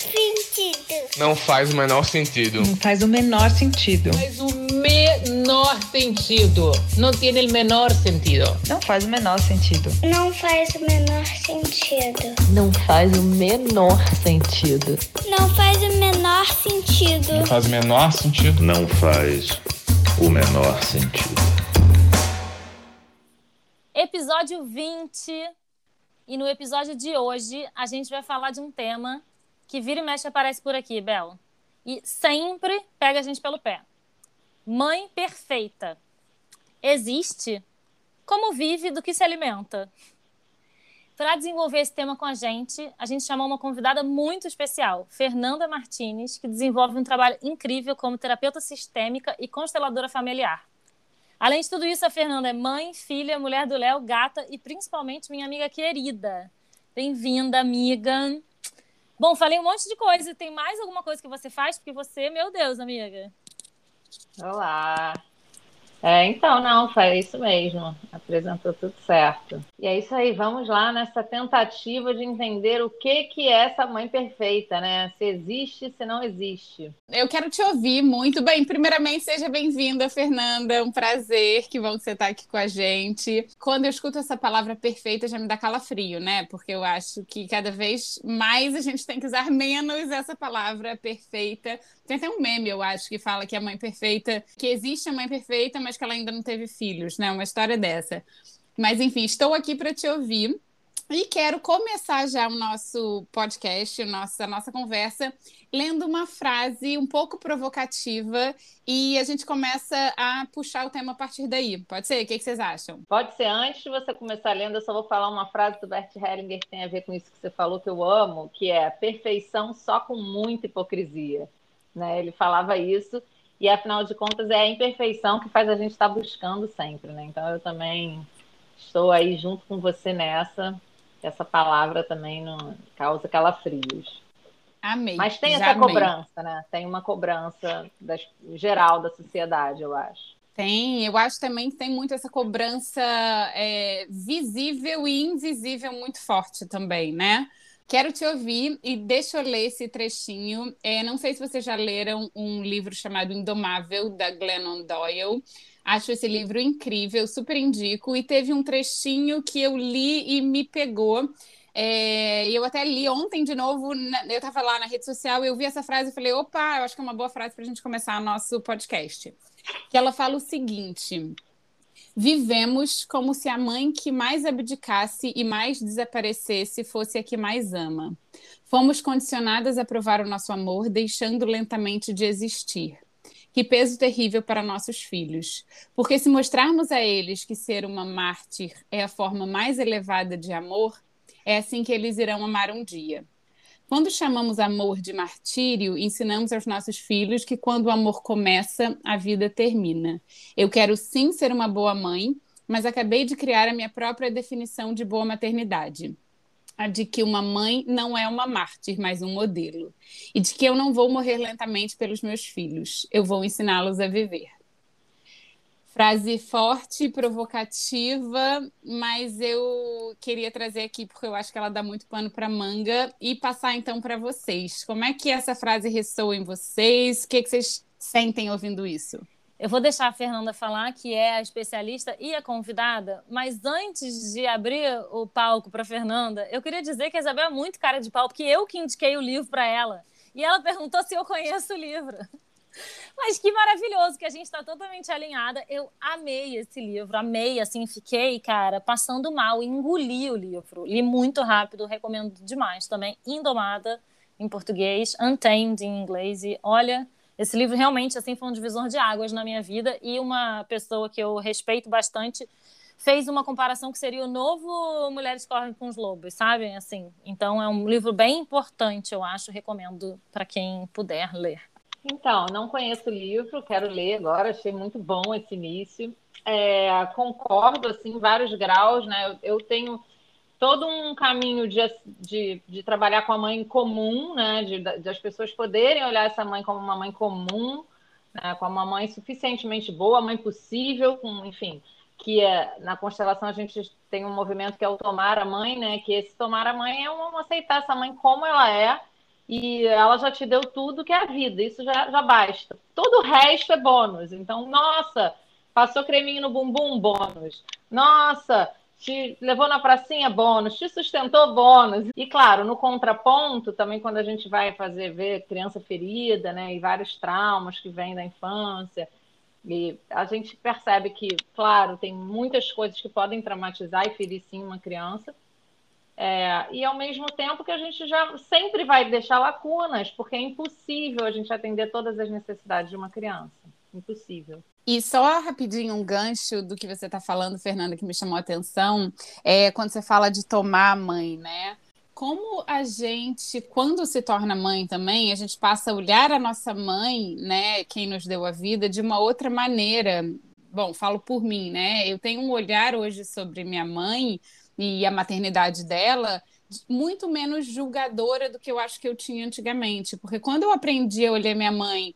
sentido. Não faz o menor sentido. Não faz o menor sentido. Faz o menor sentido. Não tem o menor sentido. Não faz o menor sentido. Não faz o menor sentido. Não faz o menor sentido. Não faz o menor sentido. Não faz o menor sentido. Não faz o menor sentido. Episódio 20. E no episódio de hoje, a gente vai falar de um tema que vira e mexe aparece por aqui, Bel. E sempre pega a gente pelo pé. Mãe perfeita. Existe? Como vive do que se alimenta? Para desenvolver esse tema com a gente, a gente chamou uma convidada muito especial, Fernanda Martinez, que desenvolve um trabalho incrível como terapeuta sistêmica e consteladora familiar. Além de tudo isso, a Fernanda é mãe, filha, mulher do Léo, gata e principalmente minha amiga querida. Bem-vinda, amiga. Bom, falei um monte de coisa. Tem mais alguma coisa que você faz? Porque você, meu Deus, amiga. Olá. É, então, não, foi isso mesmo. Apresentou tudo certo. E é isso aí, vamos lá nessa tentativa de entender o que, que é essa mãe perfeita, né? Se existe, se não existe. Eu quero te ouvir muito bem. Primeiramente, seja bem-vinda, Fernanda. Um prazer que bom que você está aqui com a gente. Quando eu escuto essa palavra perfeita, já me dá calafrio, né? Porque eu acho que cada vez mais a gente tem que usar menos essa palavra perfeita. Tem até um meme, eu acho, que fala que a mãe perfeita, que existe a mãe perfeita, mas que ela ainda não teve filhos, né? Uma história dessa. Mas enfim, estou aqui para te ouvir. E quero começar já o nosso podcast, nossa, a nossa conversa, lendo uma frase um pouco provocativa e a gente começa a puxar o tema a partir daí. Pode ser? O que, que vocês acham? Pode ser. Antes de você começar lendo, eu só vou falar uma frase do Bert Hellinger que tem a ver com isso que você falou, que eu amo, que é perfeição só com muita hipocrisia. Né? Ele falava isso e afinal de contas é a imperfeição que faz a gente estar buscando sempre, né? Então eu também estou aí junto com você nessa. Essa palavra também não causa calafrios. Amei. Mas tem essa amei. cobrança, né? Tem uma cobrança das, geral da sociedade, eu acho. Tem, eu acho também que tem muito essa cobrança é, visível e invisível muito forte também, né? Quero te ouvir e deixa eu ler esse trechinho. É, não sei se vocês já leram um livro chamado Indomável, da Glennon Doyle. Acho esse livro incrível, super indico. E teve um trechinho que eu li e me pegou. É, eu até li ontem de novo, eu estava lá na rede social eu vi essa frase e falei: opa, eu acho que é uma boa frase para a gente começar nosso podcast. Que ela fala o seguinte. Vivemos como se a mãe que mais abdicasse e mais desaparecesse fosse a que mais ama. Fomos condicionadas a provar o nosso amor, deixando lentamente de existir. Que peso terrível para nossos filhos. Porque se mostrarmos a eles que ser uma mártir é a forma mais elevada de amor, é assim que eles irão amar um dia. Quando chamamos amor de martírio, ensinamos aos nossos filhos que quando o amor começa, a vida termina. Eu quero sim ser uma boa mãe, mas acabei de criar a minha própria definição de boa maternidade. A de que uma mãe não é uma mártir, mas um modelo. E de que eu não vou morrer lentamente pelos meus filhos, eu vou ensiná-los a viver. Frase forte, provocativa, mas eu queria trazer aqui porque eu acho que ela dá muito pano para manga e passar então para vocês. Como é que essa frase ressoa em vocês? O que, é que vocês sentem ouvindo isso? Eu vou deixar a Fernanda falar, que é a especialista e a convidada, mas antes de abrir o palco para Fernanda, eu queria dizer que a Isabel é muito cara de pau, porque eu que indiquei o livro para ela. E ela perguntou se eu conheço o livro. Mas que maravilhoso que a gente está totalmente alinhada. Eu amei esse livro, amei, assim, fiquei, cara, passando mal, engoli o livro. Li muito rápido, recomendo demais também. Indomada, em português, Untamed, em inglês. E olha, Esse livro realmente assim foi um divisor de águas na minha vida e uma pessoa que eu respeito bastante fez uma comparação que seria o novo Mulheres Correm com os Lobos, sabe? Assim, então é um livro bem importante, eu acho, recomendo para quem puder ler. Então, não conheço o livro, quero ler agora, achei muito bom esse início. É, concordo, assim, vários graus, né? Eu, eu tenho todo um caminho de, de, de, trabalhar com a mãe comum, né? De, de, as pessoas poderem olhar essa mãe como uma mãe comum, né? como uma mãe suficientemente boa, mãe possível, com, enfim, que é, na constelação a gente tem um movimento que é o tomar a mãe, né? Que esse tomar a mãe é um aceitar essa mãe como ela é e ela já te deu tudo que é a vida, isso já, já basta. Todo o resto é bônus. Então, nossa, passou creminho no bumbum, bônus. Nossa, te levou na pracinha, bônus, te sustentou, bônus. E claro, no contraponto, também quando a gente vai fazer ver criança ferida, né, e vários traumas que vêm da infância, e a gente percebe que, claro, tem muitas coisas que podem traumatizar e ferir sim uma criança. É, e ao mesmo tempo que a gente já sempre vai deixar lacunas, porque é impossível a gente atender todas as necessidades de uma criança. Impossível. E só rapidinho um gancho do que você está falando, Fernanda, que me chamou a atenção, é quando você fala de tomar a mãe, né? Como a gente, quando se torna mãe também, a gente passa a olhar a nossa mãe, né, quem nos deu a vida, de uma outra maneira. Bom, falo por mim, né? Eu tenho um olhar hoje sobre minha mãe e a maternidade dela muito menos julgadora do que eu acho que eu tinha antigamente, porque quando eu aprendi a olhar minha mãe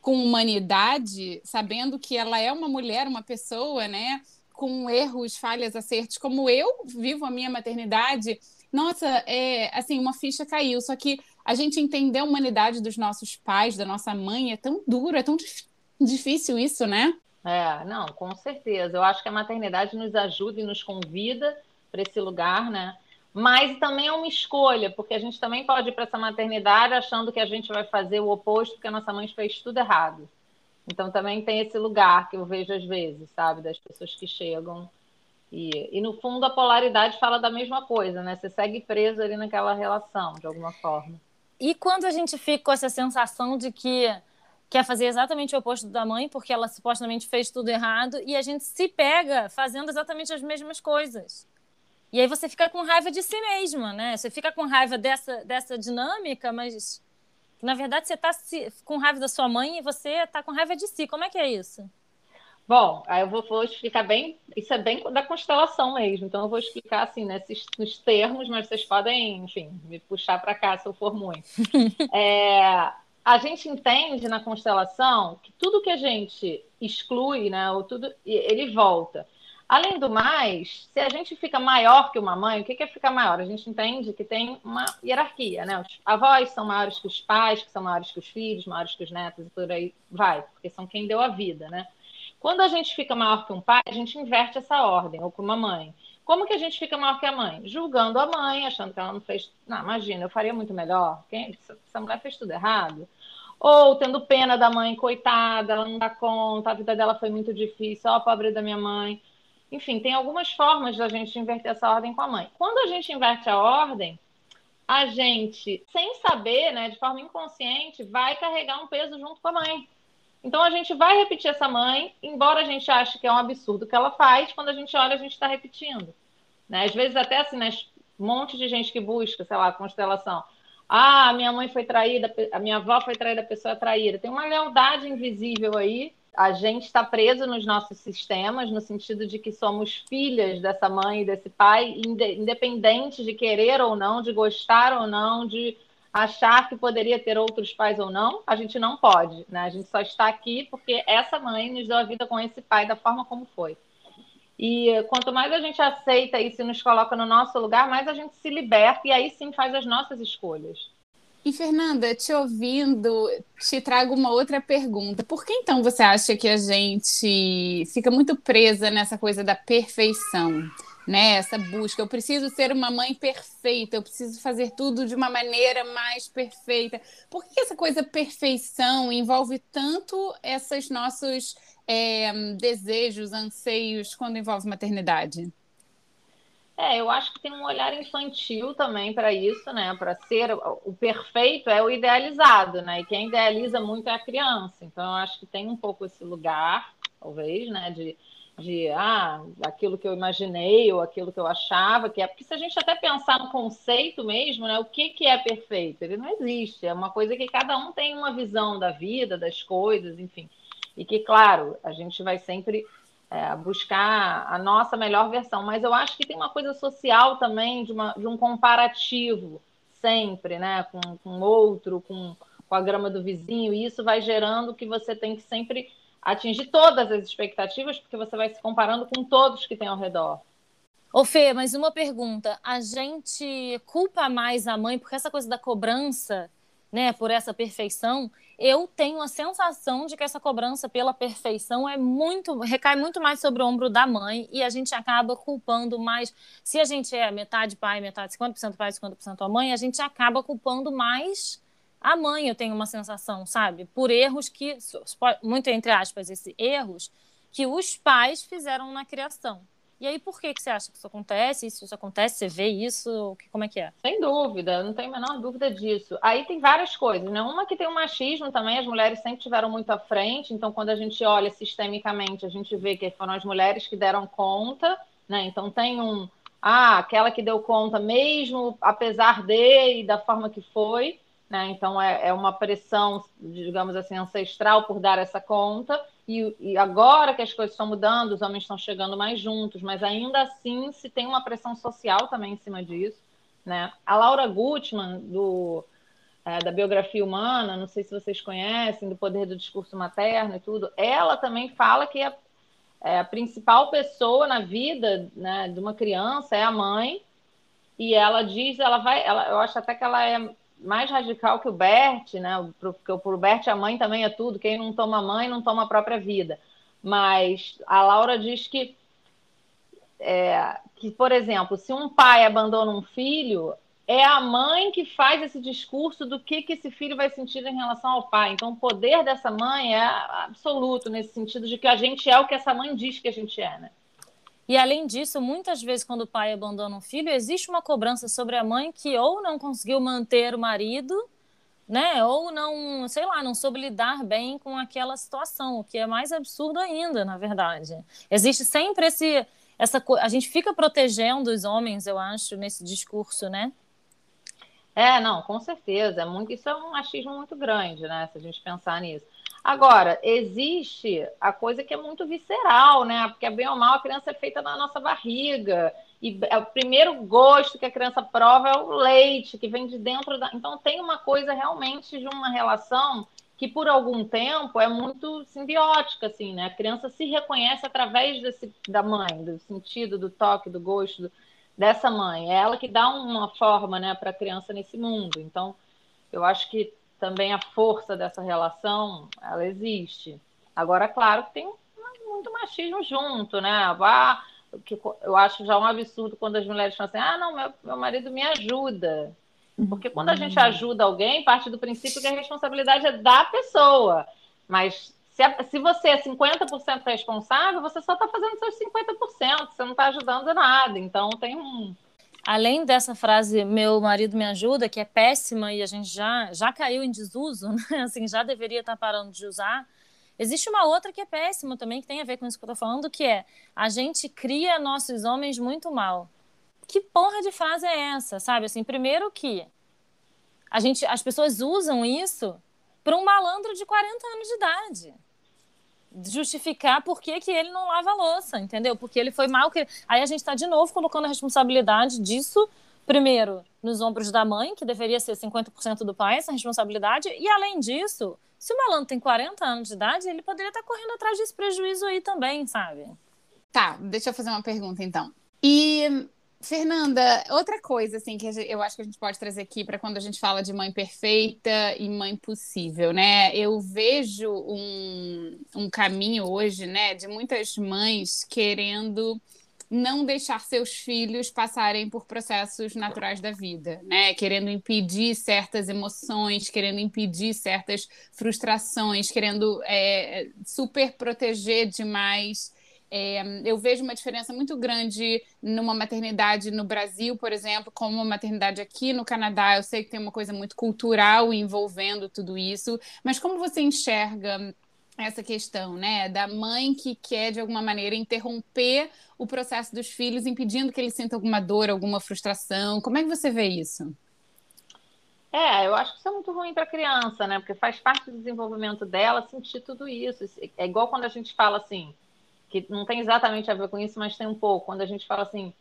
com humanidade, sabendo que ela é uma mulher, uma pessoa, né, com erros, falhas, acertos, como eu vivo a minha maternidade, nossa, é assim, uma ficha caiu. Só que a gente entender a humanidade dos nossos pais, da nossa mãe, é tão duro, é tão difícil isso, né? É, não, com certeza. Eu acho que a maternidade nos ajuda e nos convida para esse lugar, né? mas também é uma escolha, porque a gente também pode ir para essa maternidade achando que a gente vai fazer o oposto, porque a nossa mãe fez tudo errado. Então também tem esse lugar que eu vejo às vezes, sabe, das pessoas que chegam. E, e no fundo a polaridade fala da mesma coisa, né? Você segue preso ali naquela relação, de alguma forma. E quando a gente fica com essa sensação de que quer fazer exatamente o oposto da mãe, porque ela supostamente fez tudo errado, e a gente se pega fazendo exatamente as mesmas coisas. E aí você fica com raiva de si mesma, né? Você fica com raiva dessa, dessa dinâmica, mas na verdade você está com raiva da sua mãe e você está com raiva de si. Como é que é isso? Bom, aí eu vou, vou, explicar bem, isso é bem da constelação mesmo, então eu vou explicar assim, nesses, nos termos, mas vocês podem, enfim, me puxar para cá se eu for muito. é, a gente entende na constelação que tudo que a gente exclui, né, ou tudo, ele volta. Além do mais, se a gente fica maior que uma mãe, o que é ficar maior? A gente entende que tem uma hierarquia, né? Os avós são maiores que os pais, que são maiores que os filhos, maiores que os netos, e por aí vai, porque são quem deu a vida, né? Quando a gente fica maior que um pai, a gente inverte essa ordem, ou com uma mãe. Como que a gente fica maior que a mãe? Julgando a mãe, achando que ela não fez. Não, imagina, eu faria muito melhor. Quem... Essa mulher fez tudo errado. Ou tendo pena da mãe, coitada, ela não dá conta, a vida dela foi muito difícil, ó, pobre da minha mãe. Enfim, tem algumas formas da gente inverter essa ordem com a mãe. Quando a gente inverte a ordem, a gente, sem saber, né, de forma inconsciente, vai carregar um peso junto com a mãe. Então a gente vai repetir essa mãe, embora a gente ache que é um absurdo o que ela faz, quando a gente olha, a gente está repetindo. Né? Às vezes, até assim, né, um monte de gente que busca, sei lá, constelação. Ah, minha mãe foi traída, a minha avó foi traída, a pessoa é traída. Tem uma lealdade invisível aí a gente está preso nos nossos sistemas, no sentido de que somos filhas dessa mãe e desse pai, independente de querer ou não, de gostar ou não, de achar que poderia ter outros pais ou não, a gente não pode, né? A gente só está aqui porque essa mãe nos deu a vida com esse pai da forma como foi. E quanto mais a gente aceita isso e nos coloca no nosso lugar, mais a gente se liberta e aí sim faz as nossas escolhas. E Fernanda, te ouvindo, te trago uma outra pergunta. Por que então você acha que a gente fica muito presa nessa coisa da perfeição? Né, busca, eu preciso ser uma mãe perfeita, eu preciso fazer tudo de uma maneira mais perfeita. Por que essa coisa perfeição envolve tanto esses nossos é, desejos, anseios quando envolve maternidade? É, eu acho que tem um olhar infantil também para isso, né? Para ser o perfeito é o idealizado, né? E quem idealiza muito é a criança. Então, eu acho que tem um pouco esse lugar, talvez, né? De, de ah, aquilo que eu imaginei ou aquilo que eu achava que é. Porque se a gente até pensar no conceito mesmo, né? O que, que é perfeito? Ele não existe. É uma coisa que cada um tem uma visão da vida, das coisas, enfim. E que, claro, a gente vai sempre é, buscar a nossa melhor versão. Mas eu acho que tem uma coisa social também, de, uma, de um comparativo sempre, né? Com, com outro, com, com a grama do vizinho, e isso vai gerando que você tem que sempre atingir todas as expectativas, porque você vai se comparando com todos que tem ao redor. Ô Fê, mas uma pergunta. A gente culpa mais a mãe porque essa coisa da cobrança, né, por essa perfeição, eu tenho a sensação de que essa cobrança pela perfeição é muito recai muito mais sobre o ombro da mãe e a gente acaba culpando mais. Se a gente é metade pai, metade 50% pai, 50% a mãe, a gente acaba culpando mais a mãe, eu tenho uma sensação, sabe? Por erros que muito entre aspas esses erros que os pais fizeram na criação. E aí, por que, que você acha que isso acontece? Se isso acontece, você vê isso? Como é que é? Sem dúvida, não tenho a menor dúvida disso. Aí tem várias coisas, né? Uma que tem o machismo também, as mulheres sempre tiveram muito à frente, então quando a gente olha sistemicamente, a gente vê que foram as mulheres que deram conta, né? Então tem um. Ah, aquela que deu conta mesmo, apesar de e da forma que foi, né? Então é, é uma pressão, digamos assim, ancestral por dar essa conta. E, e, agora que as coisas estão mudando, os homens estão chegando mais juntos, mas ainda assim se tem uma pressão social também em cima disso. Né? A Laura Gutman, do, é, da Biografia Humana, não sei se vocês conhecem, do Poder do Discurso Materno e tudo, ela também fala que a, é, a principal pessoa na vida né, de uma criança é a mãe, e ela diz, ela vai, ela, eu acho até que ela é mais radical que o Bert, né? Porque o Bert a mãe também é tudo. Quem não toma mãe não toma a própria vida. Mas a Laura diz que, é, que, por exemplo, se um pai abandona um filho, é a mãe que faz esse discurso do que, que esse filho vai sentir em relação ao pai. Então, o poder dessa mãe é absoluto nesse sentido de que a gente é o que essa mãe diz que a gente é, né? E além disso, muitas vezes quando o pai abandona um filho, existe uma cobrança sobre a mãe que ou não conseguiu manter o marido, né, ou não, sei lá, não soube lidar bem com aquela situação, o que é mais absurdo ainda, na verdade. Existe sempre esse essa a gente fica protegendo os homens, eu acho, nesse discurso, né? É, não, com certeza. É muito, isso é um machismo muito grande, né? Se a gente pensar nisso. Agora, existe a coisa que é muito visceral, né? Porque bem ou mal a criança é feita na nossa barriga. E é o primeiro gosto que a criança prova é o leite, que vem de dentro da. Então tem uma coisa realmente de uma relação que por algum tempo é muito simbiótica, assim, né? A criança se reconhece através desse, da mãe, do sentido, do toque, do gosto do, dessa mãe. É ela que dá uma forma, né, para a criança nesse mundo. Então, eu acho que também a força dessa relação, ela existe. Agora, claro que tem muito machismo junto, né? Ah, que eu acho já um absurdo quando as mulheres falam assim: ah, não, meu, meu marido me ajuda. Porque quando a gente ajuda alguém, parte do princípio que a responsabilidade é da pessoa. Mas se, se você é 50% responsável, você só está fazendo seus 50%, você não está ajudando nada. Então tem um, além dessa frase meu marido me ajuda, que é péssima e a gente já, já caiu em desuso, né? assim, já deveria estar parando de usar, existe uma outra que é péssima também, que tem a ver com isso que eu tô falando, que é a gente cria nossos homens muito mal. Que porra de frase é essa, sabe? Assim, primeiro que a gente, as pessoas usam isso para um malandro de 40 anos de idade justificar por que, que ele não lava a louça, entendeu? Porque ele foi mal. Que... Aí a gente está de novo colocando a responsabilidade disso, primeiro, nos ombros da mãe, que deveria ser 50% do pai, essa responsabilidade, e além disso, se o malandro tem 40 anos de idade, ele poderia estar tá correndo atrás desse prejuízo aí também, sabe? Tá, deixa eu fazer uma pergunta então. E Fernanda, outra coisa assim que eu acho que a gente pode trazer aqui para quando a gente fala de mãe perfeita e mãe possível, né? Eu vejo um, um caminho hoje, né, de muitas mães querendo não deixar seus filhos passarem por processos naturais da vida, né? Querendo impedir certas emoções, querendo impedir certas frustrações, querendo é, super proteger demais É, eu vejo uma diferença muito grande numa maternidade no Brasil, por exemplo, como uma maternidade aqui no Canadá. Eu sei que tem uma coisa muito cultural envolvendo tudo isso, mas como você enxerga essa questão, né, da mãe que quer de alguma maneira interromper o processo dos filhos, impedindo que eles sintam alguma dor, alguma frustração? Como é que você vê isso? É, eu acho que isso é muito ruim para a criança, né? Porque faz parte do desenvolvimento dela sentir tudo isso. É igual quando a gente fala assim, que não tem exatamente a ver com isso, mas tem um pouco. Quando a gente fala assim,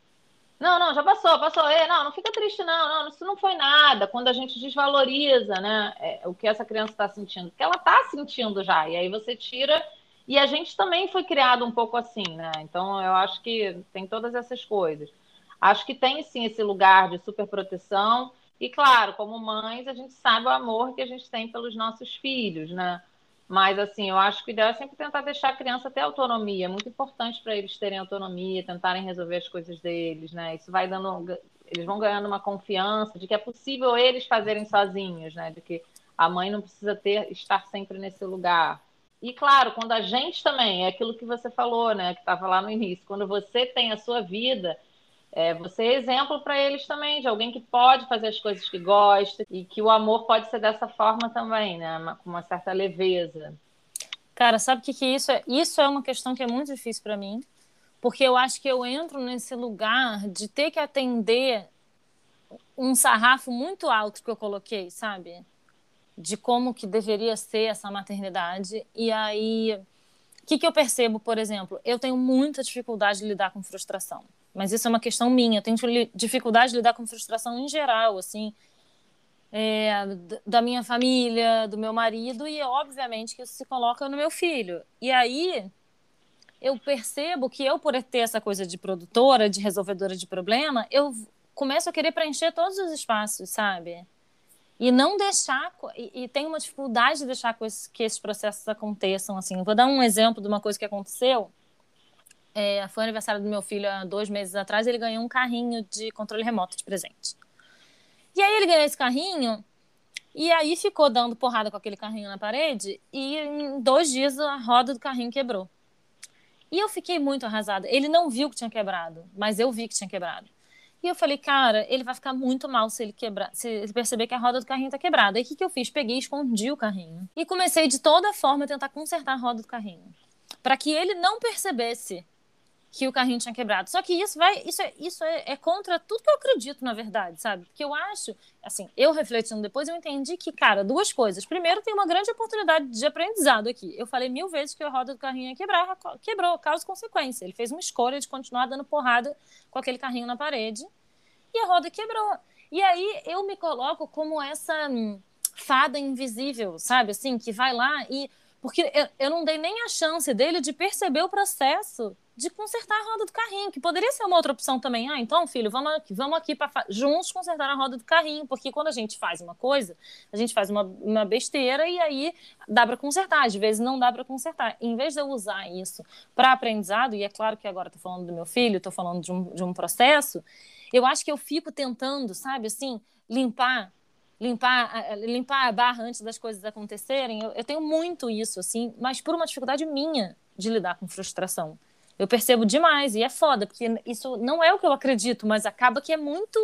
não, não, já passou, passou, Ei, não, não fica triste, não, não, isso não foi nada. Quando a gente desvaloriza, né, é, o que essa criança está sentindo, porque ela está sentindo já, e aí você tira. E a gente também foi criado um pouco assim, né? Então eu acho que tem todas essas coisas. Acho que tem sim esse lugar de superproteção e claro, como mães, a gente sabe o amor que a gente tem pelos nossos filhos, né? Mas, assim, eu acho que o ideal é sempre tentar deixar a criança ter autonomia. É muito importante para eles terem autonomia, tentarem resolver as coisas deles, né? Isso vai dando. Eles vão ganhando uma confiança de que é possível eles fazerem sozinhos, né? De que a mãe não precisa ter estar sempre nesse lugar. E, claro, quando a gente também, é aquilo que você falou, né? Que estava lá no início. Quando você tem a sua vida é, você é exemplo para eles também, de alguém que pode fazer as coisas que gosta e que o amor pode ser dessa forma também, né? Com uma certa leveza. Cara, sabe o que, que isso é? Isso é uma questão que é muito difícil para mim, porque eu acho que eu entro nesse lugar de ter que atender um sarrafo muito alto que eu coloquei, sabe? De como que deveria ser essa maternidade. E aí, o que, que eu percebo, por exemplo? Eu tenho muita dificuldade de lidar com frustração mas isso é uma questão minha. Eu tenho dificuldade de lidar com frustração em geral, assim, é, da minha família, do meu marido, e obviamente que isso se coloca no meu filho. E aí eu percebo que eu, por ter essa coisa de produtora, de resolvedora de problema, eu começo a querer preencher todos os espaços, sabe? E não deixar, e, e tenho uma dificuldade de deixar que esses processos aconteçam, assim. Eu vou dar um exemplo de uma coisa que aconteceu é, foi aniversário do meu filho há dois meses atrás, ele ganhou um carrinho de controle remoto de presente. E aí ele ganhou esse carrinho e aí ficou dando porrada com aquele carrinho na parede e em dois dias a roda do carrinho quebrou. E eu fiquei muito arrasada. Ele não viu que tinha quebrado, mas eu vi que tinha quebrado. E eu falei, cara, ele vai ficar muito mal se ele quebrar, se ele perceber que a roda do carrinho tá quebrada. Aí o que, que eu fiz? Peguei e escondi o carrinho. E comecei de toda forma a tentar consertar a roda do carrinho. para que ele não percebesse que o carrinho tinha quebrado. Só que isso vai, isso é, isso é, é, contra tudo que eu acredito, na verdade, sabe? Porque eu acho, assim, eu refletindo depois, eu entendi que, cara, duas coisas. Primeiro, tem uma grande oportunidade de aprendizado aqui. Eu falei mil vezes que a roda do carrinho ia quebrar, quebrou, causa consequência. Ele fez uma escolha de continuar dando porrada com aquele carrinho na parede e a roda quebrou. E aí eu me coloco como essa hum, fada invisível, sabe? Assim, que vai lá e. Porque eu, eu não dei nem a chance dele de perceber o processo de consertar a roda do carrinho, que poderia ser uma outra opção também. Ah, então, filho, vamos aqui, vamos aqui para juntos consertar a roda do carrinho, porque quando a gente faz uma coisa, a gente faz uma, uma besteira e aí dá para consertar. Às vezes não dá para consertar. Em vez de eu usar isso para aprendizado, e é claro que agora estou falando do meu filho, estou falando de um, de um processo, eu acho que eu fico tentando, sabe, assim, limpar limpar, limpar a barra antes das coisas acontecerem. Eu, eu tenho muito isso, assim, mas por uma dificuldade minha de lidar com frustração. Eu percebo demais, e é foda, porque isso não é o que eu acredito, mas acaba que é muito,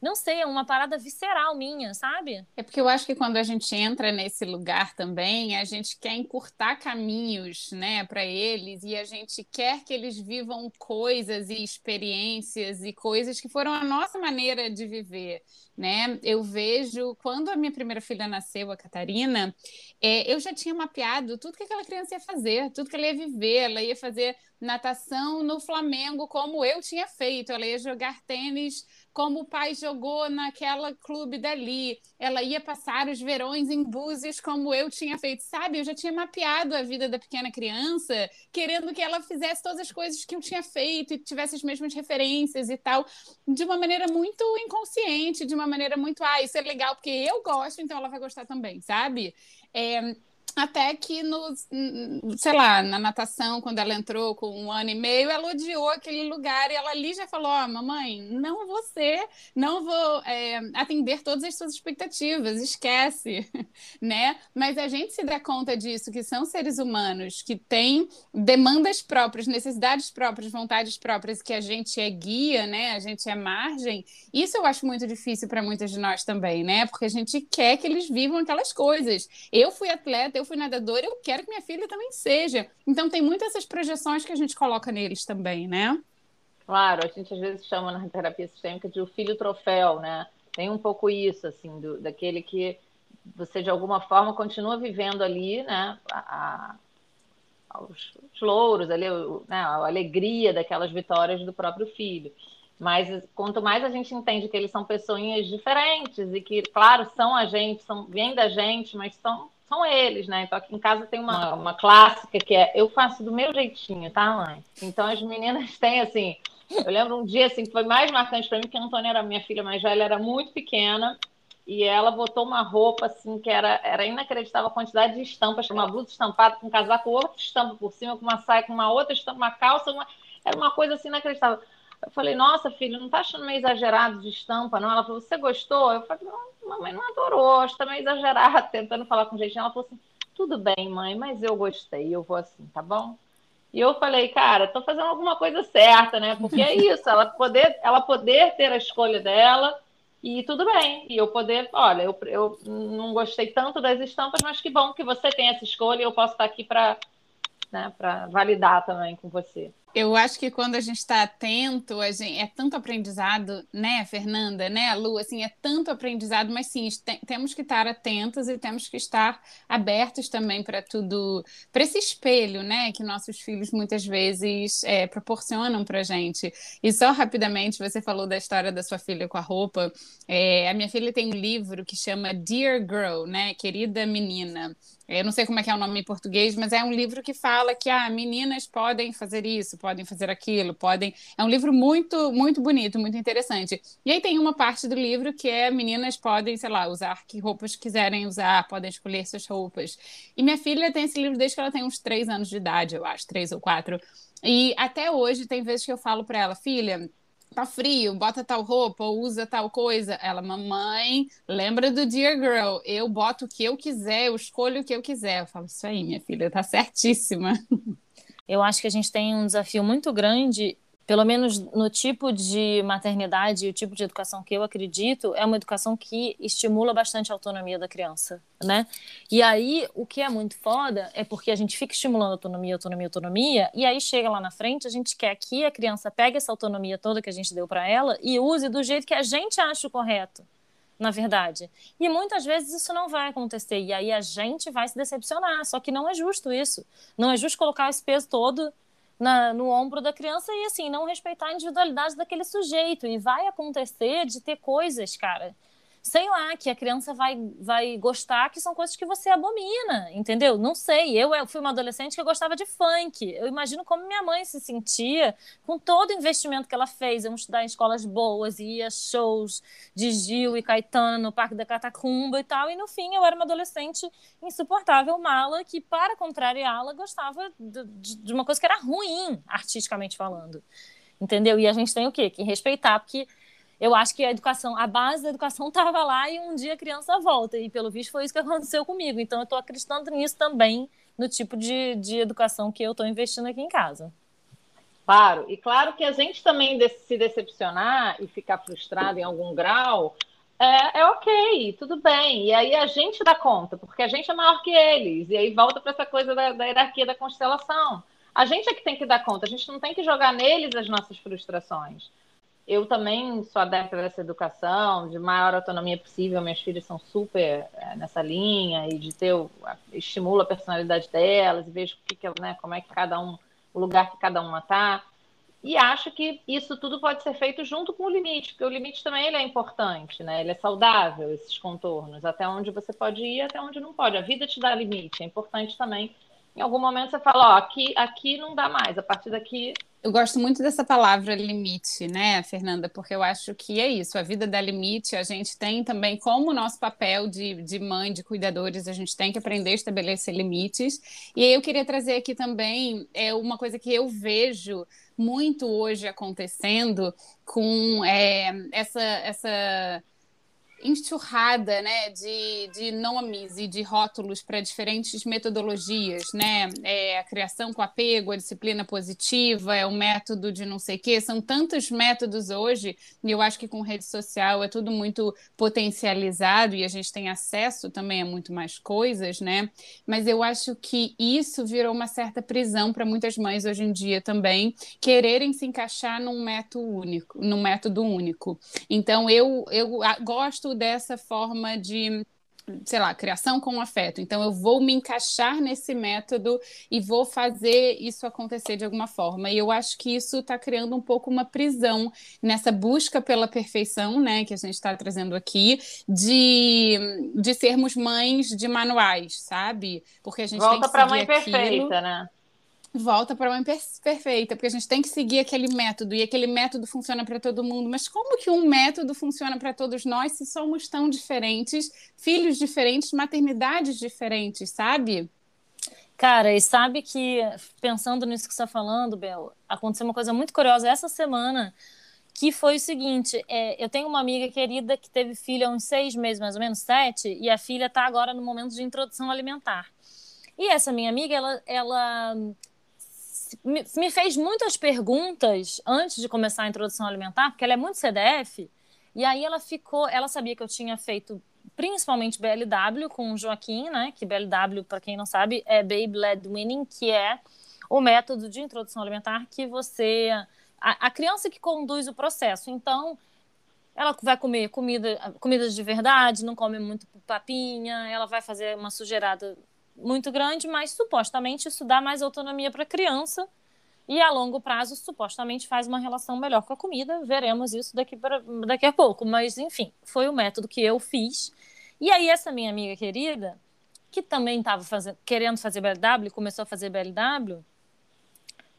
não sei, é uma parada visceral minha, sabe? É porque eu acho que quando a gente entra nesse lugar também, a gente quer encurtar caminhos, né, para eles, e a gente quer que eles vivam coisas e experiências e coisas que foram a nossa maneira de viver né? Eu vejo quando a minha primeira filha nasceu, a Catarina, é, eu já tinha mapeado tudo que aquela criança ia fazer, tudo que ela ia viver. Ela ia fazer natação no Flamengo, como eu tinha feito. Ela ia jogar tênis como o pai jogou naquela clube dali. Ela ia passar os verões em Búzios como eu tinha feito, sabe? Eu já tinha mapeado a vida da pequena criança, querendo que ela fizesse todas as coisas que eu tinha feito e tivesse as mesmas referências e tal, de uma maneira muito inconsciente, de uma maneira muito, ah, isso é legal porque eu gosto, então ela vai gostar também, sabe? É, Até que no, sei lá, na natação, quando ela entrou com um ano e meio, ela odiou aquele lugar e ela ali já falou: Ó, oh, mamãe, não vou ser, não vou é, atender todas as suas expectativas, esquece, né? Mas a gente se dá conta disso, que são seres humanos que têm demandas próprias, necessidades próprias, vontades próprias, que a gente é guia, né? A gente é margem. Isso eu acho muito difícil para muitas de nós também, né? Porque a gente quer que eles vivam aquelas coisas. Eu fui atleta, eu fui nadadora, eu quero que minha filha também seja. Então tem muitas essas projeções que a gente coloca neles também, né? Claro, a gente às vezes chama na terapia sistêmica de o filho troféu, né? Tem um pouco isso, assim, do, daquele que você de alguma forma continua vivendo ali, né? A, a, os, os, louros ali, né? a alegria daquelas vitórias do próprio filho. Mas quanto mais a gente entende que eles são pessoas diferentes e que, claro, são a gente, são, vêm da gente, mas são são eles, né? Então aqui em casa tem uma, uma clássica que é eu faço do meu jeitinho, tá, mãe? Então as meninas têm assim. Eu lembro um dia assim que foi mais marcante para mim que a Antônia era minha filha mais velha, era muito pequena e ela botou uma roupa assim que era, era inacreditável a quantidade de estampas, uma blusa estampada com um casaco, outra estampa por cima, com uma saia, com uma outra estampa, uma calça, uma... era uma coisa assim inacreditável. Eu falei, nossa, filho, não tá achando meio exagerado de estampa, não? Ela falou, você gostou? Eu falei, não, mamãe não adorou, acho que tá meio exagerado, tentando falar com jeitinho. Ela falou assim, tudo bem, mãe, mas eu gostei, eu vou assim, tá bom? E eu falei, cara, tô fazendo alguma coisa certa, né? Porque é isso, ela poder, ela poder ter a escolha dela e tudo bem. E eu poder, olha, eu, eu não gostei tanto das estampas, mas que bom que você tem essa escolha e eu posso estar aqui para né, validar também com você. Eu acho que quando a gente está atento, a gente, é tanto aprendizado, né, Fernanda, né, Lu, assim, é tanto aprendizado, mas sim, tem, temos que estar atentos e temos que estar abertos também para tudo, para esse espelho, né, que nossos filhos muitas vezes é, proporcionam para gente. E só rapidamente, você falou da história da sua filha com a roupa. É, a minha filha tem um livro que chama Dear Girl, né, querida menina. Eu não sei como é que é o nome em português, mas é um livro que fala que ah, meninas podem fazer isso, podem fazer aquilo, podem. É um livro muito, muito bonito, muito interessante. E aí tem uma parte do livro que é meninas podem, sei lá, usar que roupas quiserem usar, podem escolher suas roupas. E minha filha tem esse livro desde que ela tem uns três anos de idade, eu acho, três ou quatro. E até hoje tem vezes que eu falo para ela, filha, tá frio, bota tal roupa, ou usa tal coisa. Ela, mamãe, lembra do Dear Girl, eu boto o que eu quiser, eu escolho o que eu quiser. Eu falo, isso aí, minha filha, tá certíssima. Eu acho que a gente tem um desafio muito grande pelo menos no tipo de maternidade e o tipo de educação que eu acredito, é uma educação que estimula bastante a autonomia da criança, né? E aí, o que é muito foda é porque a gente fica estimulando autonomia, autonomia, autonomia, e aí chega lá na frente, a gente quer que a criança pegue essa autonomia toda que a gente deu para ela e use do jeito que a gente acha correto, na verdade. E muitas vezes isso não vai acontecer, e aí a gente vai se decepcionar, só que não é justo isso. Não é justo colocar esse peso todo na, no ombro da criança e assim não respeitar a individualidade daquele sujeito. E vai acontecer de ter coisas, cara, sei lá, que a criança vai, vai gostar, que são coisas que você abomina, entendeu? Não sei. Eu, eu fui uma adolescente que gostava de funk. Eu imagino como minha mãe se sentia com todo o investimento que ela fez. Eu estudar em escolas boas, ia shows de Gil e Caetano no Parque da Catacumba e tal. E no fim, eu era uma adolescente insuportável, mala, que, para contrariá-la, gostava de, de uma coisa que era ruim, artisticamente falando. Entendeu? E a gente tem o quê? Que respeitar, porque eu acho que a educação, a base da educação estava lá e um dia a criança volta. E pelo visto foi isso que aconteceu comigo. Então eu estou acreditando nisso também, no tipo de, de educação que eu estou investindo aqui em casa. Claro, e claro que a gente também se decepcionar e ficar frustrado em algum grau é, é, ok, tudo bem. E aí a gente dá conta, porque a gente é maior que eles. E aí volta para essa coisa da, da hierarquia da constelação. A gente é que tem que dar conta, a gente não tem que jogar neles as nossas frustrações. Eu também sou adepta dessa educação, de maior autonomia possível. Minhas filhas são super é, nessa linha e de ter estimula a personalidade delas e vejo que, que, né, como é que cada um, o lugar que cada uma está. E acho que isso tudo pode ser feito junto com o limite, porque o limite também ele é importante, né? Ele é saudável, esses contornos, até onde você pode ir, até onde não pode. A vida te dá limite, é importante também. Em algum momento você fala, ó, aqui, aqui não dá mais, a partir daqui Eu gosto muito dessa palavra limite, né, Fernanda? Porque eu acho que é isso, a vida dá limite, a gente tem também, como nosso papel de, de mãe, de cuidadores, a gente tem que aprender a estabelecer limites. E aí eu queria trazer aqui também é uma coisa que eu vejo muito hoje acontecendo com é, essa, essa enxurrada né, de, de nomes e de rótulos para diferentes metodologias, né? É a criação com apego, a disciplina positiva, é o método de não sei o quê. São tantos métodos hoje, e eu acho que com rede social é tudo muito potencializado e a gente tem acesso também a muito mais coisas, né? Mas eu acho que isso virou uma certa prisão para muitas mães hoje em dia também, quererem se encaixar num método único, num método único. Então eu, eu gosto dessa forma de sei lá, criação com afeto. Então, eu vou me encaixar nesse método e vou fazer isso acontecer de alguma forma. E eu acho que isso está criando um pouco uma prisão nessa busca pela perfeição, né, que a gente está trazendo aqui, de, de sermos mães de manuais, sabe? Porque a gente volta para mãe aquilo... perfeita, né? Volta para a mãe perfeita, porque a gente tem que seguir aquele método e aquele método funciona para todo mundo. Mas como que um método funciona para todos nós se somos tão diferentes, filhos diferentes, maternidades diferentes, sabe? Cara, e sabe que, pensando nisso que você está falando, Bel, aconteceu uma coisa muito curiosa essa semana, que foi o seguinte: é, eu tenho uma amiga querida que teve filha há uns seis meses, mais ou menos, sete, e a filha está agora no momento de introdução alimentar. E essa minha amiga, ela, ela me fez muitas perguntas antes de começar a introdução alimentar, porque ela é muito CDF, e aí ela ficou, ela sabia que eu tinha feito principalmente BLW com o Joaquim, né? Que BLW, para quem não sabe, é Baby Led Winning, que é o método de introdução alimentar que você a, a criança que conduz o processo. Então, ela vai comer comida, comidas de verdade, não come muito papinha, ela vai fazer uma sujeirada muito grande, mas supostamente isso dá mais autonomia para a criança e a longo prazo supostamente faz uma relação melhor com a comida. Veremos isso daqui, pra, daqui a pouco, mas enfim, foi o método que eu fiz. E aí essa minha amiga querida, que também estava querendo fazer BLW, começou a fazer BLW,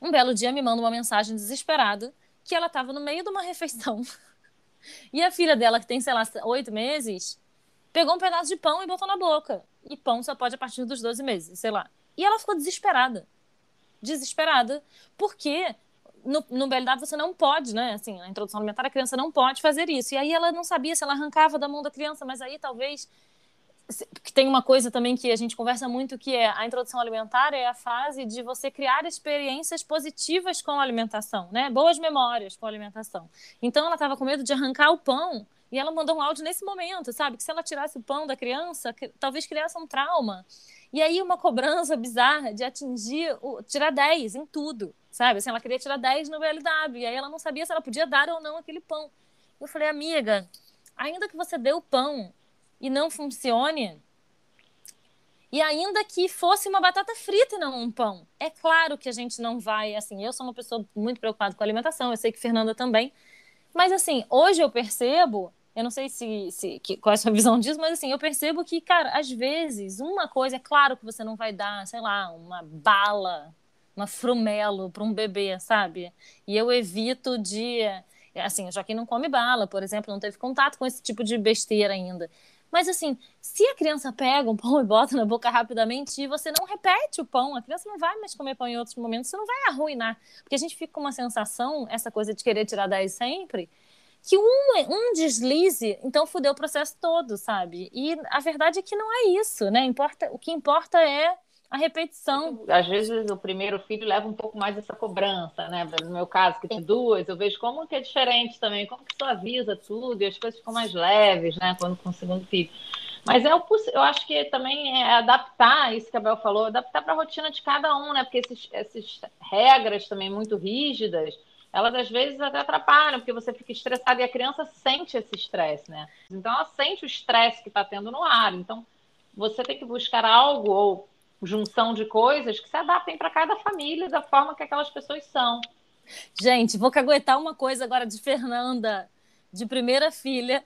um belo dia me manda uma mensagem desesperada que ela estava no meio de uma refeição e a filha dela, que tem, sei lá, oito meses, pegou um pedaço de pão e botou na boca e pão só pode a partir dos 12 meses, sei lá. E ela ficou desesperada. Desesperada, porque no, no você não pode, né? Assim, na introdução alimentar, a criança não pode fazer isso. E aí ela não sabia se ela arrancava da mão da criança, mas aí talvez. Que tem uma coisa também que a gente conversa muito que é a introdução alimentar é a fase de você criar experiências positivas com a alimentação, né? Boas memórias com a alimentação. Então ela estava com medo de arrancar o pão e ela mandou um áudio nesse momento, sabe? Que se ela tirasse o pão da criança, que, talvez criasse um trauma. E aí uma cobrança bizarra de atingir, o, tirar 10 em tudo, sabe? Assim, ela queria tirar 10 no BLW, e aí ela não sabia se ela podia dar ou não aquele pão. Eu falei, amiga, ainda que você dê o pão e não funcione, e ainda que fosse uma batata frita e não um pão, é claro que a gente não vai, assim, eu sou uma pessoa muito preocupada com alimentação, eu sei que Fernanda também, mas assim, hoje eu percebo eu não sei se, se que, qual é a sua visão disso, mas assim, eu percebo que, cara, às vezes, uma coisa, é claro que você não vai dar, sei lá, uma bala, uma frumelo para um bebê, sabe? E eu evito de. Assim, já que não come bala, por exemplo, não teve contato com esse tipo de besteira ainda. Mas assim, se a criança pega um pão e bota na boca rapidamente e você não repete o pão, a criança não vai mais comer pão em outros momentos, você não vai arruinar. Porque a gente fica com uma sensação, essa coisa de querer tirar 10 sempre, que um, um deslize, então fudeu o processo todo, sabe? E a verdade é que não é isso, né? Importa, o que importa é a repetição. Às vezes o primeiro filho leva um pouco mais essa cobrança, né? No meu caso, que tem duas, eu vejo como que é diferente também, como que suaviza tudo e as coisas ficam mais leves, né? Quando com o segundo filho. Mas é o eu acho que também é adaptar, isso que a Bel falou, adaptar para a rotina de cada um, né? Porque essas regras também muito rígidas, elas às vezes até atrapalham, porque você fica estressado e a criança sente esse estresse, né? Então ela sente o estresse que está tendo no ar. Então você tem que buscar algo ou junção de coisas que se adaptem para cada família da forma que aquelas pessoas são. Gente, vou caguetar uma coisa agora de Fernanda, de primeira filha.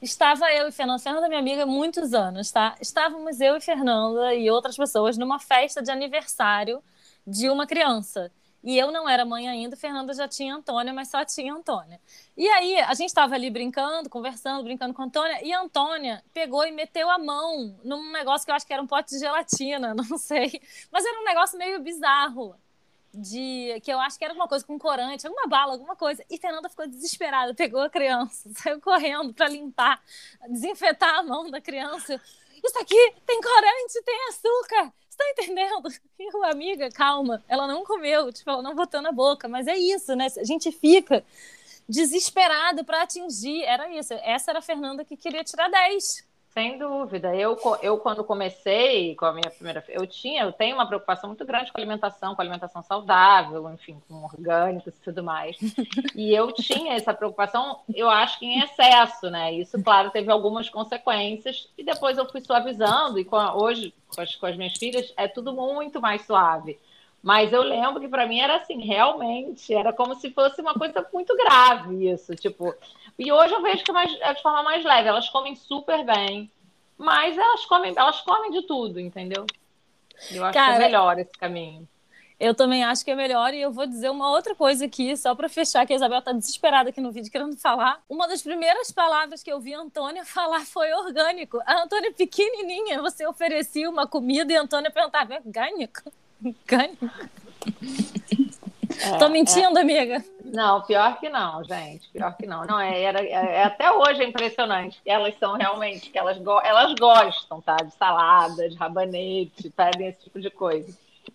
Estava eu e Fernanda, Fernanda é minha amiga muitos anos, tá? Estávamos eu e Fernanda e outras pessoas numa festa de aniversário de uma criança. E eu não era mãe ainda, Fernanda já tinha Antônia, mas só tinha Antônia. E aí, a gente estava ali brincando, conversando, brincando com a Antônia, e a Antônia pegou e meteu a mão num negócio que eu acho que era um pote de gelatina, não sei. Mas era um negócio meio bizarro. De que eu acho que era alguma coisa com corante, alguma bala, alguma coisa. E Fernanda ficou desesperada, pegou a criança, saiu correndo para limpar, desinfetar a mão da criança. Isso aqui tem corante, tem açúcar tá entendendo? E amiga, calma, ela não comeu, tipo, ela não botou na boca, mas é isso, né? A gente fica desesperado para atingir, era isso. Essa era a Fernanda que queria tirar 10. Sem dúvida. Eu, eu quando comecei com a minha primeira, eu tinha, eu tenho uma preocupação muito grande com a alimentação, com a alimentação saudável, enfim, com orgânicos e tudo mais. E eu tinha essa preocupação, eu acho que em excesso, né? Isso, claro, teve algumas consequências e depois eu fui suavizando e a, hoje com as, com as minhas filhas é tudo muito mais suave. Mas eu lembro que para mim era assim, realmente, era como se fosse uma coisa muito grave isso, tipo, e hoje eu vejo que é, mais, é de forma mais leve. Elas comem super bem, mas elas comem, elas comem de tudo, entendeu? Eu acho Cara, que é melhor esse caminho. Eu também acho que é melhor. E eu vou dizer uma outra coisa aqui, só para fechar, que a Isabel tá desesperada aqui no vídeo querendo falar. Uma das primeiras palavras que eu vi a Antônia falar foi orgânico. A Antônia pequenininha, você oferecia uma comida e a Antônia perguntava: é orgânico? Orgânico? É, Tô mentindo, é... amiga? Não, pior que não, gente. Pior que não. Não, é, era, é, é até hoje é impressionante. Elas são realmente, que elas, go elas gostam, tá? De salada, de rabanete, pedem esse tipo de coisa.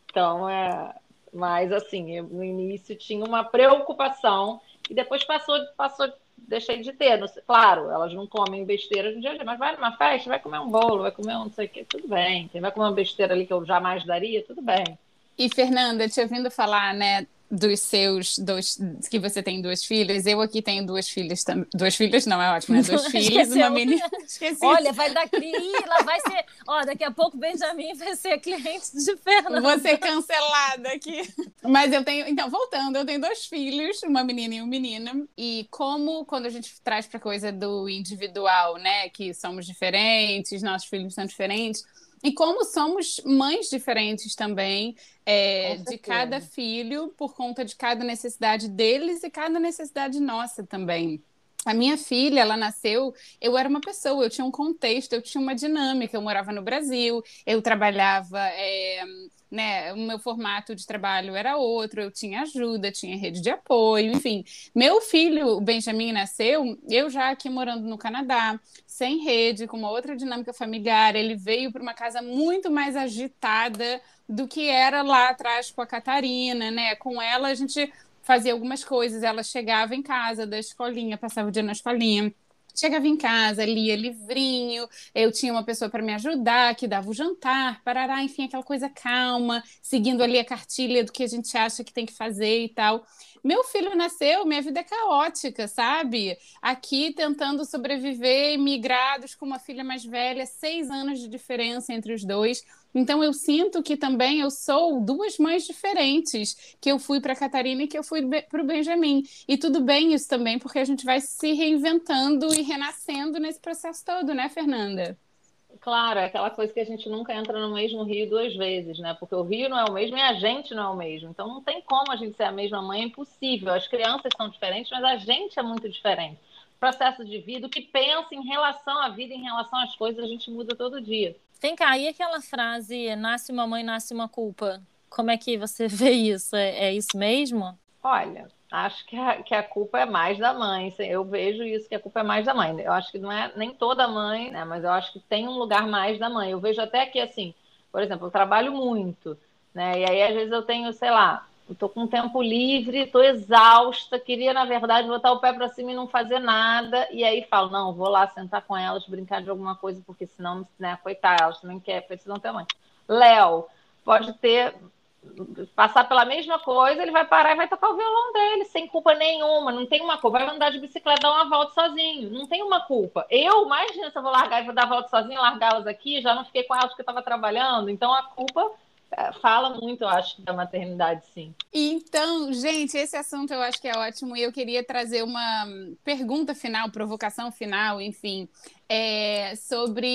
Então, é. Mas, assim, eu, no início tinha uma preocupação e depois passou, passou deixei de ter. Claro, elas não comem besteira no dia a dia, mas vai numa festa, vai comer um bolo, vai comer um não sei o quê, tudo bem. Quem vai comer uma besteira ali que eu jamais daria, tudo bem. E, Fernanda, te ouvindo falar, né, dos seus dois que você tem duas filhas, eu aqui tenho duas filhas também. Duas filhas não é ótimo, né? Duas filhas, uma menina. Esqueci. Olha, vai daqui, ela vai ser. Ó, daqui a pouco Benjamin vai ser cliente de Fernanda. Vou ser cancelada aqui. Mas eu tenho, então, voltando, eu tenho dois filhos, uma menina e um menino. E como quando a gente traz para coisa do individual, né, que somos diferentes, nossos filhos são diferentes, e como somos mães diferentes também, é, de cada filho, por conta de cada necessidade deles e cada necessidade nossa também. A minha filha, ela nasceu, eu era uma pessoa, eu tinha um contexto, eu tinha uma dinâmica. Eu morava no Brasil, eu trabalhava, é, né? O meu formato de trabalho era outro, eu tinha ajuda, tinha rede de apoio, enfim. Meu filho, o Benjamin, nasceu, eu já aqui morando no Canadá, sem rede, com uma outra dinâmica familiar. Ele veio para uma casa muito mais agitada do que era lá atrás com a Catarina, né? Com ela a gente fazia algumas coisas. Ela chegava em casa da escolinha, passava o dia na escolinha. Chegava em casa, lia livrinho, eu tinha uma pessoa para me ajudar, que dava o jantar, parará, enfim, aquela coisa calma, seguindo ali a cartilha do que a gente acha que tem que fazer e tal. Meu filho nasceu, minha vida é caótica, sabe? Aqui tentando sobreviver, migrados com uma filha mais velha, seis anos de diferença entre os dois. Então eu sinto que também eu sou duas mães diferentes, que eu fui para Catarina e que eu fui para o Benjamin. E tudo bem isso também, porque a gente vai se reinventando e renascendo nesse processo todo, né, Fernanda? Claro, é aquela coisa que a gente nunca entra no mesmo rio duas vezes, né? Porque o rio não é o mesmo e a gente não é o mesmo. Então não tem como a gente ser a mesma mãe, é impossível. As crianças são diferentes, mas a gente é muito diferente. Processo de vida, o que pensa em relação à vida, em relação às coisas, a gente muda todo dia. Vem cá, e aquela frase, nasce uma mãe, nasce uma culpa? Como é que você vê isso? É, é isso mesmo? Olha, acho que a, que a culpa é mais da mãe. Eu vejo isso, que a culpa é mais da mãe. Eu acho que não é nem toda mãe, né? Mas eu acho que tem um lugar mais da mãe. Eu vejo até que, assim, por exemplo, eu trabalho muito, né? E aí, às vezes, eu tenho, sei lá, eu tô com tempo livre, tô exausta, queria, na verdade, botar o pé para cima e não fazer nada. E aí falo, não, vou lá sentar com elas, brincar de alguma coisa, porque senão, né, coitada, elas também querem, precisam ter mãe. Léo, pode ter passar pela mesma coisa, ele vai parar e vai tocar o violão dele, sem culpa nenhuma, não tem uma culpa. Vai andar de bicicleta, dar uma volta sozinho, não tem uma culpa. Eu, imagina se eu vou largar e vou dar a volta sozinho, largá-las aqui, já não fiquei com elas porque eu estava trabalhando, então a culpa fala muito, eu acho, da maternidade, sim. Então, gente, esse assunto eu acho que é ótimo e eu queria trazer uma pergunta final, provocação final, enfim, é, sobre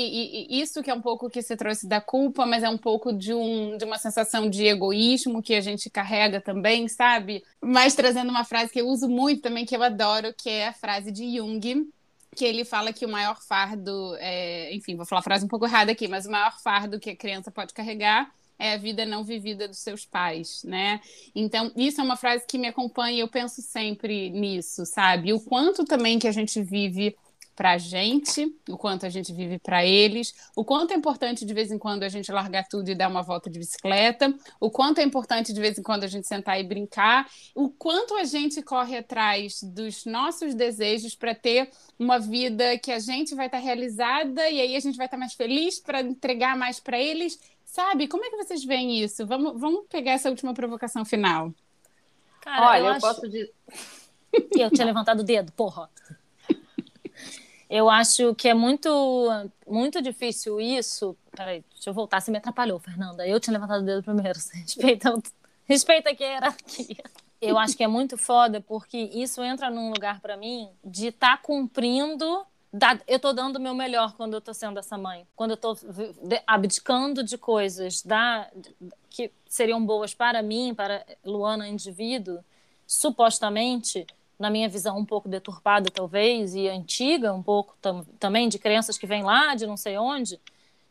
isso que é um pouco que você trouxe da culpa, mas é um pouco de, um, de uma sensação de egoísmo que a gente carrega também, sabe? Mas trazendo uma frase que eu uso muito também, que eu adoro, que é a frase de Jung, que ele fala que o maior fardo, é, enfim, vou falar a frase um pouco errada aqui, mas o maior fardo que a criança pode carregar é a vida não vivida dos seus pais, né? Então, isso é uma frase que me acompanha e eu penso sempre nisso, sabe? O quanto também que a gente vive para a gente, o quanto a gente vive para eles, o quanto é importante de vez em quando a gente largar tudo e dar uma volta de bicicleta, o quanto é importante de vez em quando a gente sentar e brincar, o quanto a gente corre atrás dos nossos desejos para ter uma vida que a gente vai estar tá realizada e aí a gente vai estar tá mais feliz para entregar mais para eles. Sabe? Como é que vocês veem isso? Vamos, vamos pegar essa última provocação final. Cara, Olha, eu, eu acho... posso dizer. Eu tinha levantado o dedo, porra. Eu acho que é muito, muito difícil isso. Peraí, deixa eu voltar. Você me atrapalhou, Fernanda. Eu tinha levantado o dedo primeiro. Respeita, respeita aqui a hierarquia. Eu acho que é muito foda porque isso entra num lugar para mim de estar tá cumprindo. Eu tô dando o meu melhor quando eu tô sendo essa mãe. Quando eu tô abdicando de coisas da, que seriam boas para mim, para Luana, indivíduo, supostamente na minha visão, um pouco deturpada, talvez, e antiga, um pouco tam também, de crenças que vêm lá de não sei onde,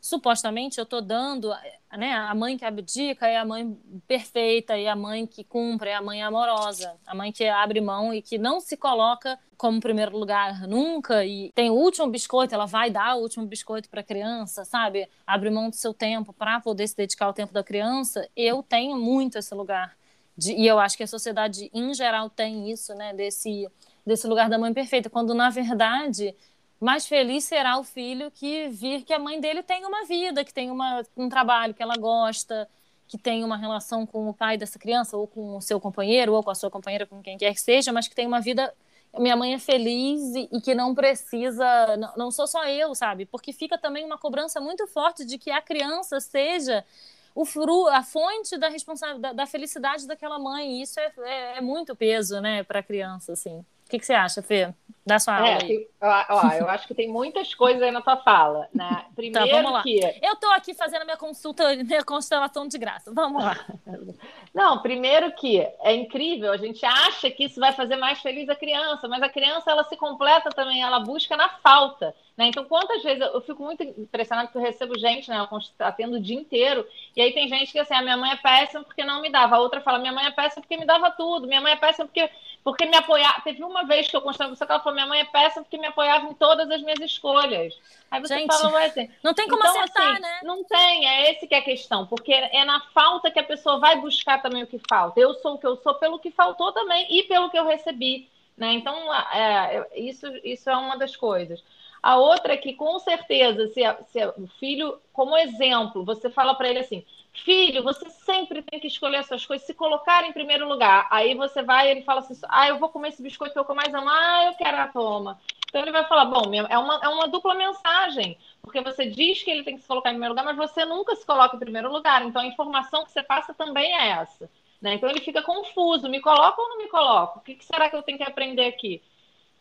supostamente eu estou dando, né, a mãe que abdica é a mãe perfeita, é a mãe que cumpre, é a mãe amorosa, a mãe que abre mão e que não se coloca como primeiro lugar nunca e tem o último biscoito, ela vai dar o último biscoito para a criança, sabe? Abre mão do seu tempo para poder se dedicar ao tempo da criança. Eu tenho muito esse lugar. De, e eu acho que a sociedade em geral tem isso, né? Desse, desse lugar da mãe perfeita, quando na verdade mais feliz será o filho que vir que a mãe dele tem uma vida, que tem uma, um trabalho que ela gosta, que tem uma relação com o pai dessa criança, ou com o seu companheiro, ou com a sua companheira, com quem quer que seja, mas que tem uma vida. Minha mãe é feliz e, e que não precisa. Não, não sou só eu, sabe? Porque fica também uma cobrança muito forte de que a criança seja o fru, a fonte da responsabilidade, da, da felicidade daquela mãe. E isso é, é, é muito peso, né, para a criança, assim. O que, que, você acha, Fê? Dá sua aula é, aí. Ó, eu acho que tem muitas coisas aí na tua fala. Né? Primeiro tá, vamos lá. que... Eu estou aqui fazendo minha consulta, minha constelação de graça. Vamos lá. Não, primeiro que é incrível, a gente acha que isso vai fazer mais feliz a criança, mas a criança, ela se completa também, ela busca na falta. Né? Então, quantas vezes eu fico muito impressionada porque eu recebo gente, né? Eu atendo o dia inteiro, e aí tem gente que assim, a minha mãe é péssima porque não me dava. A outra fala, minha mãe é péssima porque me dava tudo, minha mãe é péssima porque, porque me apoiava. Teve uma vez que eu constava você que ela falou, minha mãe é péssima porque me apoiava em todas as minhas escolhas. Aí você gente, fala, ué, assim, não tem como então, acertar, assim, né? Não tem, é esse que é a questão, porque é na falta que a pessoa vai buscar também o que falta. Eu sou o que eu sou pelo que faltou também e pelo que eu recebi. Né? Então, é, isso, isso é uma das coisas. A outra é que, com certeza, se, se o filho, como exemplo, você fala para ele assim: filho, você sempre tem que escolher as suas coisas, se colocar em primeiro lugar. Aí você vai, ele fala assim: ah, eu vou comer esse biscoito que eu mais amo, ah, eu quero a toma. Então ele vai falar: bom, é uma, é uma dupla mensagem, porque você diz que ele tem que se colocar em primeiro lugar, mas você nunca se coloca em primeiro lugar. Então a informação que você passa também é essa. Né? Então ele fica confuso: me coloca ou não me coloco? O que, que será que eu tenho que aprender aqui?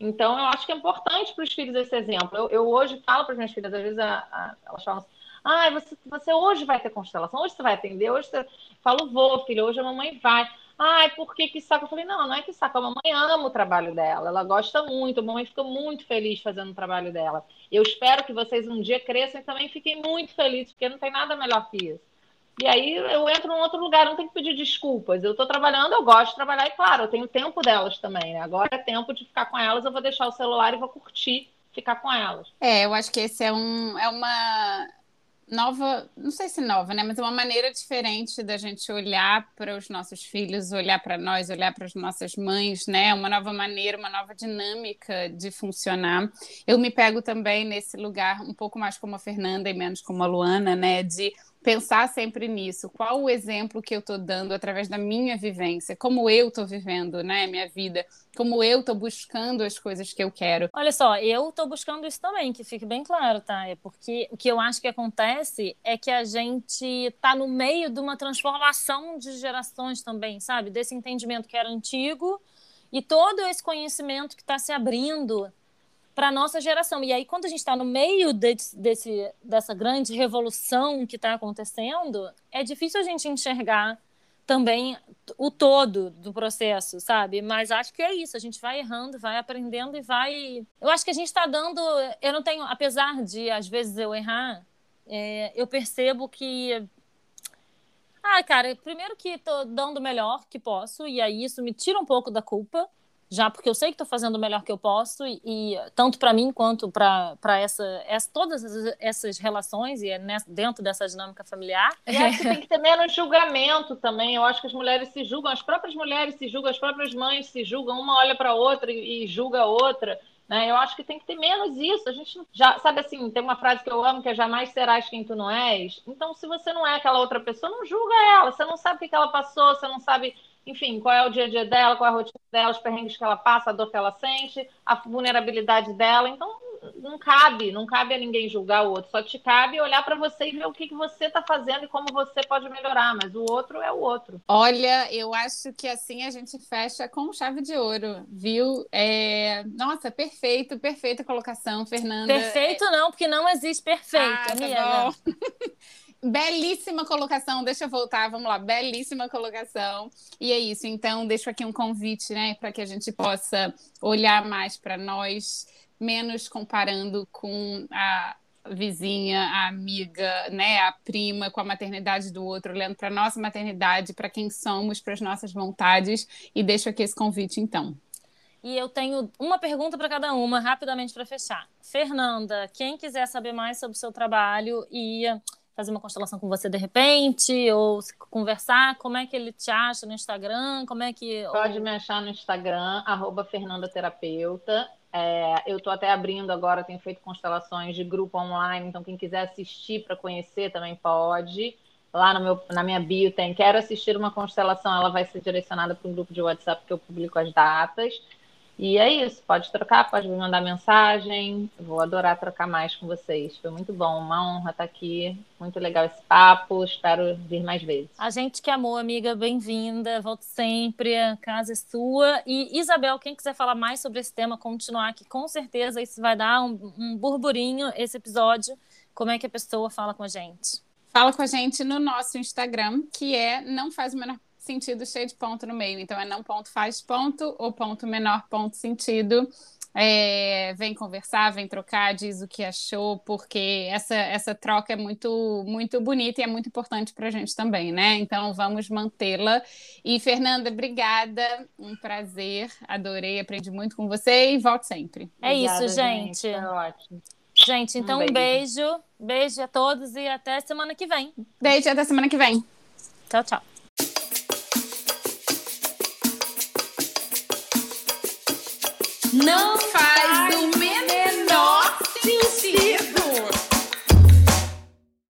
Então, eu acho que é importante para os filhos esse exemplo. Eu, eu hoje falo para as minhas filhas, às vezes a, a, elas falam assim, ah, você, você hoje vai ter constelação, hoje você vai atender, hoje você... Eu falo, vou, filho, hoje a mamãe vai. Ai, por que que saco? Eu falei, não, não é que saco, a mamãe ama o trabalho dela, ela gosta muito, a mamãe fica muito feliz fazendo o trabalho dela. Eu espero que vocês um dia cresçam e também fiquem muito felizes, porque não tem nada melhor que isso. E aí eu entro num outro lugar, não tenho que pedir desculpas. Eu estou trabalhando, eu gosto de trabalhar, e claro, eu tenho tempo delas também, né? Agora é tempo de ficar com elas, eu vou deixar o celular e vou curtir ficar com elas. É, eu acho que esse é, um, é uma nova, não sei se nova, né? Mas é uma maneira diferente da gente olhar para os nossos filhos, olhar para nós, olhar para as nossas mães, né? Uma nova maneira, uma nova dinâmica de funcionar. Eu me pego também nesse lugar um pouco mais como a Fernanda e menos como a Luana, né? De pensar sempre nisso. Qual o exemplo que eu estou dando através da minha vivência? Como eu estou vivendo, né, minha vida? Como eu estou buscando as coisas que eu quero? Olha só, eu estou buscando isso também, que fique bem claro, tá? É porque o que eu acho que acontece é que a gente está no meio de uma transformação de gerações também, sabe? Desse entendimento que era antigo e todo esse conhecimento que está se abrindo para a nossa geração. E aí, quando a gente está no meio desse, desse, dessa grande revolução que está acontecendo, é difícil a gente enxergar também o todo do processo, sabe? Mas acho que é isso, a gente vai errando, vai aprendendo e vai. Eu acho que a gente está dando. Eu não tenho, apesar de às vezes eu errar, é, eu percebo que. Ah, cara, primeiro que estou dando o melhor que posso, e aí isso me tira um pouco da culpa já porque eu sei que estou fazendo o melhor que eu posso e, e tanto para mim quanto para essa, essa, todas essas relações e é nessa, dentro dessa dinâmica familiar. E acho que tem que ter menos julgamento também. Eu acho que as mulheres se julgam, as próprias mulheres se julgam, as próprias mães se julgam, uma olha para outra e, e julga a outra. Né? Eu acho que tem que ter menos isso. A gente já sabe assim, tem uma frase que eu amo que é jamais serás quem tu não és. Então, se você não é aquela outra pessoa, não julga ela. Você não sabe o que ela passou, você não sabe enfim, qual é o dia a dia dela, qual é a rotina dela, os perrengues que ela passa, a dor que ela sente, a vulnerabilidade dela. Então, não cabe, não cabe a ninguém julgar o outro, só te cabe olhar para você e ver o que, que você está fazendo e como você pode melhorar, mas o outro é o outro. Olha, eu acho que assim a gente fecha com chave de ouro, viu? É... Nossa, perfeito, perfeita colocação, Fernanda. Perfeito não, porque não existe perfeito, ah, tá amiga. Belíssima colocação, deixa eu voltar, vamos lá, belíssima colocação. E é isso, então deixo aqui um convite, né, para que a gente possa olhar mais para nós, menos comparando com a vizinha, a amiga, né, a prima com a maternidade do outro, olhando para nossa maternidade, para quem somos, para as nossas vontades, e deixo aqui esse convite então. E eu tenho uma pergunta para cada uma, rapidamente para fechar. Fernanda, quem quiser saber mais sobre o seu trabalho e fazer uma constelação com você de repente, ou conversar, como é que ele te acha no Instagram? Como é que. Pode me achar no Instagram, arroba Fernanda Terapeuta. É, eu estou até abrindo agora, tenho feito constelações de grupo online, então quem quiser assistir para conhecer também pode. Lá meu, na minha bio tem quero assistir uma constelação, ela vai ser direcionada para um grupo de WhatsApp que eu publico as datas. E é isso, pode trocar, pode me mandar mensagem. vou adorar trocar mais com vocês. Foi muito bom, uma honra estar aqui. Muito legal esse papo. Espero vir mais vezes. A gente que amou, amiga, bem-vinda. Volte sempre, a casa é sua. E Isabel, quem quiser falar mais sobre esse tema, continuar aqui, com certeza isso vai dar um, um burburinho esse episódio. Como é que a pessoa fala com a gente? Fala com a gente no nosso Instagram, que é não faz o menor sentido cheio de ponto no meio. Então é não ponto faz ponto ou ponto menor ponto sentido. É, vem conversar, vem trocar, diz o que achou, porque essa, essa troca é muito, muito bonita e é muito importante para a gente também, né? Então vamos mantê-la. E Fernanda, obrigada, um prazer, adorei, aprendi muito com você e volte sempre. É obrigada, isso, gente. gente. ótimo. Gente, então um beijo. um beijo, beijo a todos e até semana que vem. Beijo, até semana que vem. Tchau, tchau.